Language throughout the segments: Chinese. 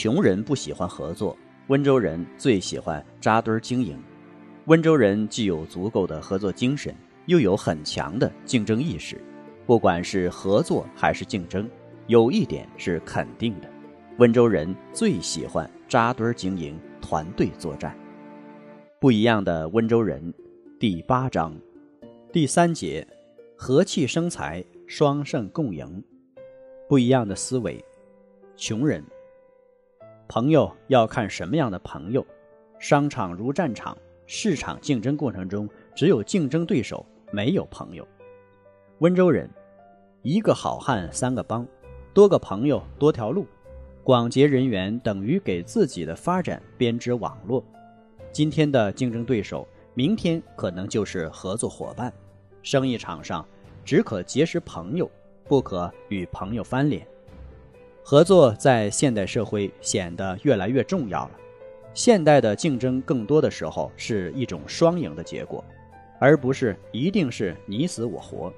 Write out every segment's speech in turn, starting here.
穷人不喜欢合作。温州人最喜欢扎堆儿经营。温州人既有足够的合作精神，又有很强的竞争意识。不管是合作还是竞争，有一点是肯定的：温州人最喜欢扎堆儿经营、团队作战。不一样的温州人，第八章，第三节，和气生财，双胜共赢。不一样的思维，穷人。朋友要看什么样的朋友。商场如战场，市场竞争过程中只有竞争对手，没有朋友。温州人，一个好汉三个帮，多个朋友多条路，广结人缘等于给自己的发展编织网络。今天的竞争对手，明天可能就是合作伙伴。生意场上只可结识朋友，不可与朋友翻脸。合作在现代社会显得越来越重要了。现代的竞争更多的时候是一种双赢的结果，而不是一定是你死我活。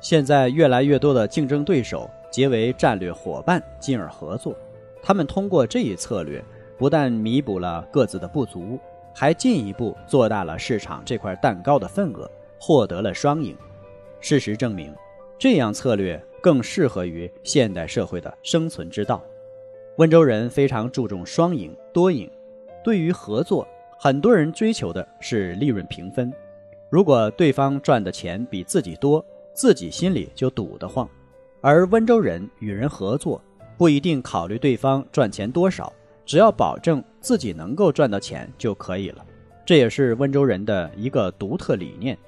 现在越来越多的竞争对手结为战略伙伴，进而合作。他们通过这一策略，不但弥补了各自的不足，还进一步做大了市场这块蛋糕的份额，获得了双赢。事实证明，这样策略。更适合于现代社会的生存之道。温州人非常注重双赢、多赢。对于合作，很多人追求的是利润平分。如果对方赚的钱比自己多，自己心里就堵得慌。而温州人与人合作，不一定考虑对方赚钱多少，只要保证自己能够赚到钱就可以了。这也是温州人的一个独特理念。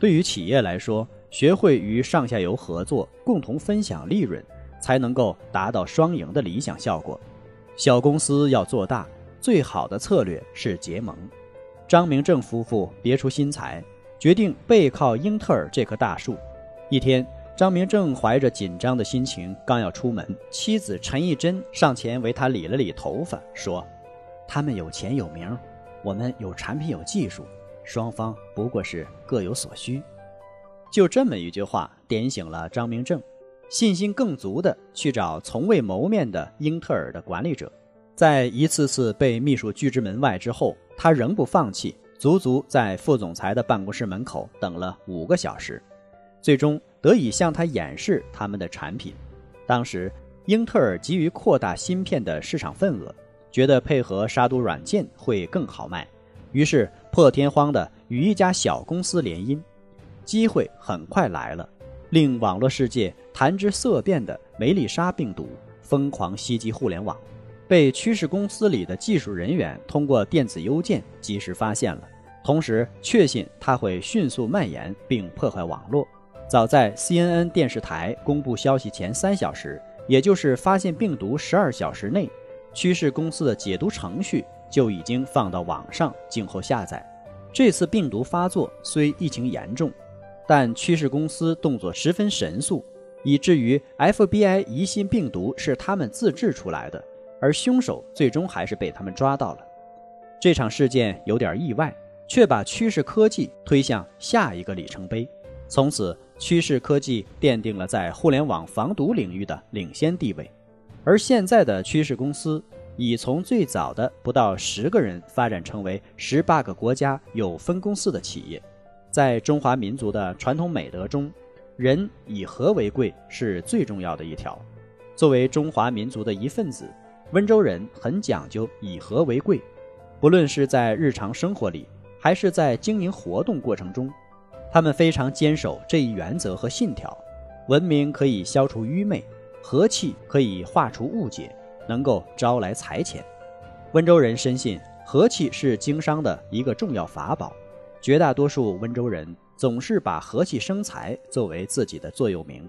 对于企业来说，学会与上下游合作，共同分享利润，才能够达到双赢的理想效果。小公司要做大，最好的策略是结盟。张明正夫妇别出心裁，决定背靠英特尔这棵大树。一天，张明正怀着紧张的心情刚要出门，妻子陈义珍上前为他理了理头发，说：“他们有钱有名，我们有产品有技术，双方不过是各有所需。”就这么一句话点醒了张明正，信心更足的去找从未谋面的英特尔的管理者。在一次次被秘书拒之门外之后，他仍不放弃，足足在副总裁的办公室门口等了五个小时，最终得以向他演示他们的产品。当时，英特尔急于扩大芯片的市场份额，觉得配合杀毒软件会更好卖，于是破天荒的与一家小公司联姻。机会很快来了，令网络世界谈之色变的梅丽莎病毒疯狂袭击互联网，被趋势公司里的技术人员通过电子邮件及时发现了，同时确信它会迅速蔓延并破坏网络。早在 CNN 电视台公布消息前三小时，也就是发现病毒十二小时内，趋势公司的解读程序就已经放到网上静候下载。这次病毒发作虽疫情严重。但趋势公司动作十分神速，以至于 FBI 疑心病毒是他们自制出来的，而凶手最终还是被他们抓到了。这场事件有点意外，却把趋势科技推向下一个里程碑。从此，趋势科技奠定了在互联网防毒领域的领先地位。而现在的趋势公司已从最早的不到十个人发展成为十八个国家有分公司的企业。在中华民族的传统美德中，人以和为贵是最重要的一条。作为中华民族的一份子，温州人很讲究以和为贵。不论是在日常生活里，还是在经营活动过程中，他们非常坚守这一原则和信条。文明可以消除愚昧，和气可以化除误解，能够招来财钱。温州人深信和气是经商的一个重要法宝。绝大多数温州人总是把和气生财作为自己的座右铭。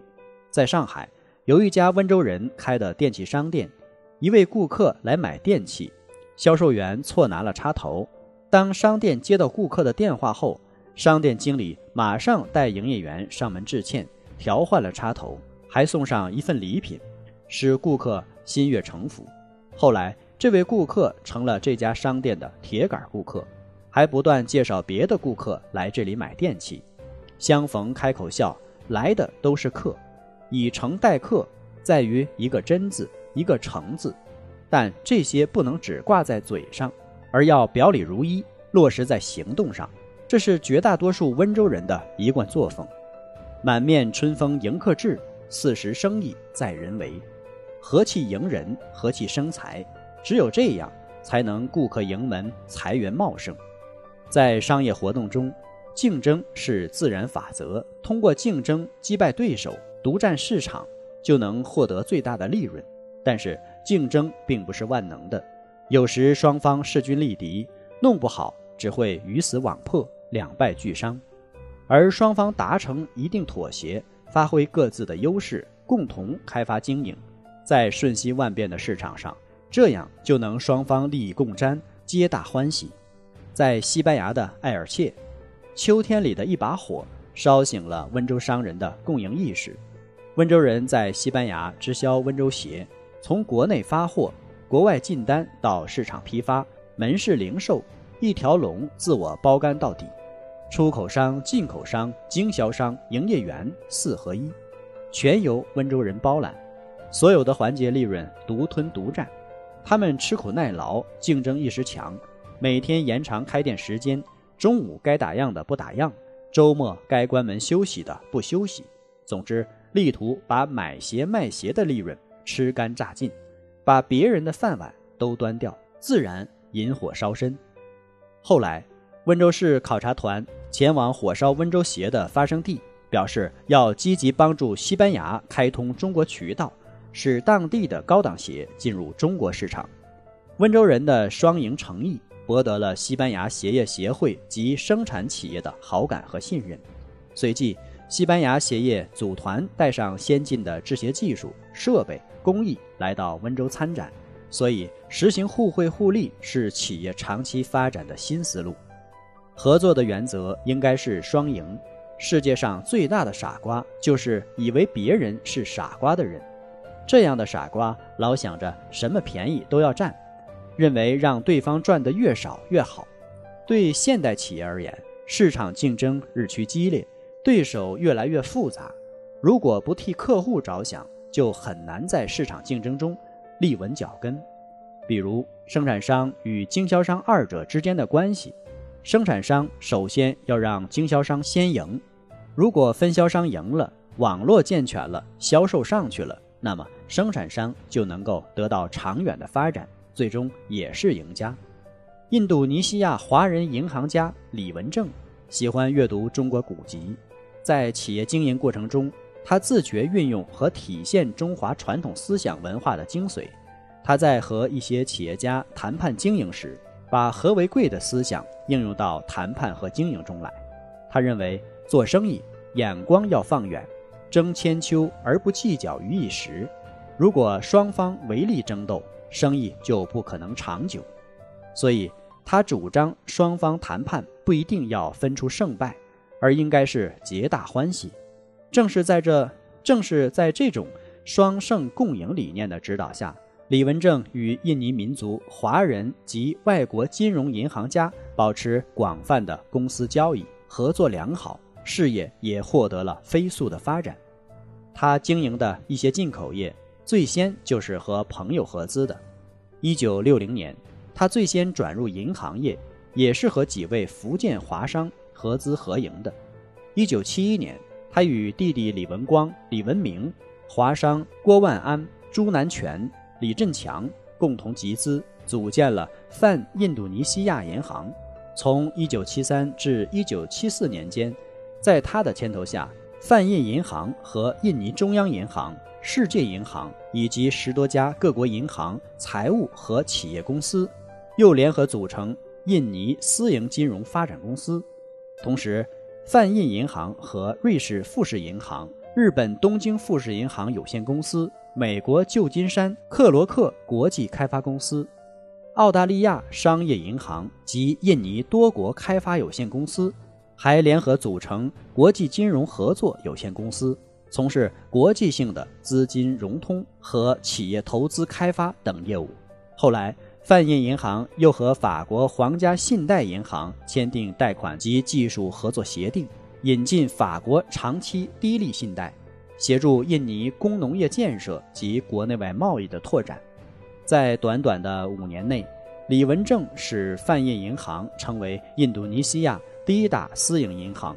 在上海，有一家温州人开的电器商店，一位顾客来买电器，销售员错拿了插头。当商店接到顾客的电话后，商店经理马上带营业员上门致歉，调换了插头，还送上一份礼品，使顾客心悦诚服。后来，这位顾客成了这家商店的铁杆顾客，还不断介绍别的顾客来这里买电器。相逢开口笑，来的都是客，以诚待客，在于一个真字，一个诚字。但这些不能只挂在嘴上。而要表里如一，落实在行动上，这是绝大多数温州人的一贯作风。满面春风迎客至，四时生意在人为，和气迎人，和气生财。只有这样，才能顾客盈门，财源茂盛。在商业活动中，竞争是自然法则，通过竞争击败对手，独占市场，就能获得最大的利润。但是，竞争并不是万能的。有时双方势均力敌，弄不好只会鱼死网破、两败俱伤。而双方达成一定妥协，发挥各自的优势，共同开发经营，在瞬息万变的市场上，这样就能双方利益共沾，皆大欢喜。在西班牙的埃尔切，秋天里的一把火烧醒了温州商人的共赢意识。温州人在西班牙直销温州鞋，从国内发货。国外进单到市场批发、门市零售，一条龙自我包干到底。出口商、进口商、经销商、营业员四合一，全由温州人包揽，所有的环节利润独吞独占。他们吃苦耐劳，竞争意识强，每天延长开店时间，中午该打烊的不打烊，周末该关门休息的不休息。总之，力图把买鞋卖鞋的利润吃干榨尽。把别人的饭碗都端掉，自然引火烧身。后来，温州市考察团前往火烧温州鞋的发生地，表示要积极帮助西班牙开通中国渠道，使当地的高档鞋进入中国市场。温州人的双赢诚意，博得了西班牙鞋业协会及生产企业的好感和信任。随即，西班牙鞋业组团带上先进的制鞋技术设备。工艺来到温州参展，所以实行互惠互利是企业长期发展的新思路。合作的原则应该是双赢。世界上最大的傻瓜就是以为别人是傻瓜的人。这样的傻瓜老想着什么便宜都要占，认为让对方赚得越少越好。对现代企业而言，市场竞争日趋激烈，对手越来越复杂，如果不替客户着想，就很难在市场竞争中立稳脚跟。比如，生产商与经销商二者之间的关系，生产商首先要让经销商先赢。如果分销商赢了，网络健全了，销售上去了，那么生产商就能够得到长远的发展，最终也是赢家。印度尼西亚华人银行家李文正喜欢阅读中国古籍，在企业经营过程中。他自觉运用和体现中华传统思想文化的精髓。他在和一些企业家谈判经营时，把和为贵的思想应用到谈判和经营中来。他认为，做生意眼光要放远，争千秋而不计较于一时。如果双方唯利争斗，生意就不可能长久。所以，他主张双方谈判不一定要分出胜败，而应该是皆大欢喜。正是在这，正是在这种双胜共赢理念的指导下，李文正与印尼民族、华人及外国金融银行家保持广泛的公司交易，合作良好，事业也获得了飞速的发展。他经营的一些进口业，最先就是和朋友合资的。一九六零年，他最先转入银行业，也是和几位福建华商合资合营的。一九七一年。他与弟弟李文光、李文明、华商郭万安、朱南全、李振强共同集资，组建了泛印度尼西亚银行。从1973至1974年间，在他的牵头下，泛印银行和印尼中央银行、世界银行以及十多家各国银行、财务和企业公司，又联合组成印尼私营金融发展公司。同时，泛印银行和瑞士富士银行、日本东京富士银行有限公司、美国旧金山克罗克国际开发公司、澳大利亚商业银行及印尼多国开发有限公司，还联合组成国际金融合作有限公司，从事国际性的资金融通和企业投资开发等业务。后来。泛印银行又和法国皇家信贷银行签订贷款及技术合作协定，引进法国长期低利信贷，协助印尼工农业建设及国内外贸易的拓展。在短短的五年内，李文正使泛印银行成为印度尼西亚第一大私营银行。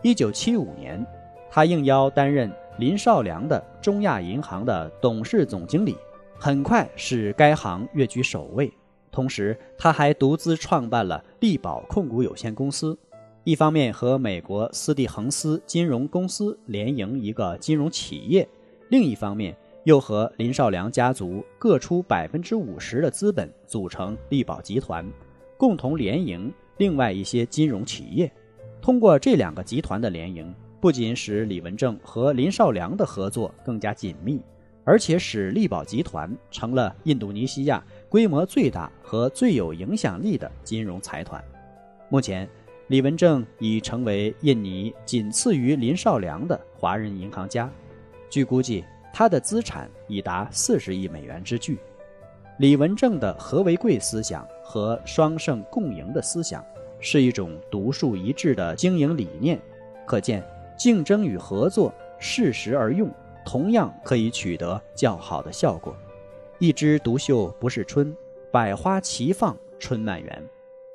一九七五年，他应邀担任林少良的中亚银行的董事总经理。很快使该行跃居首位。同时，他还独资创办了力宝控股有限公司，一方面和美国斯蒂恒斯金融公司联营一个金融企业，另一方面又和林少良家族各出百分之五十的资本组成力宝集团，共同联营另外一些金融企业。通过这两个集团的联营，不仅使李文正和林少良的合作更加紧密。而且使力宝集团成了印度尼西亚规模最大和最有影响力的金融财团。目前，李文正已成为印尼仅次于林少良的华人银行家。据估计，他的资产已达四十亿美元之巨。李文正的和为贵思想和双胜共赢的思想，是一种独树一帜的经营理念。可见，竞争与合作适时而用。同样可以取得较好的效果。一枝独秀不是春，百花齐放春满园。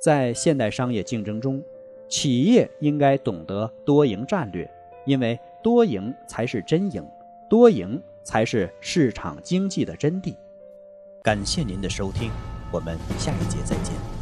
在现代商业竞争中，企业应该懂得多赢战略，因为多赢才是真赢，多赢才是市场经济的真谛。感谢您的收听，我们下一节再见。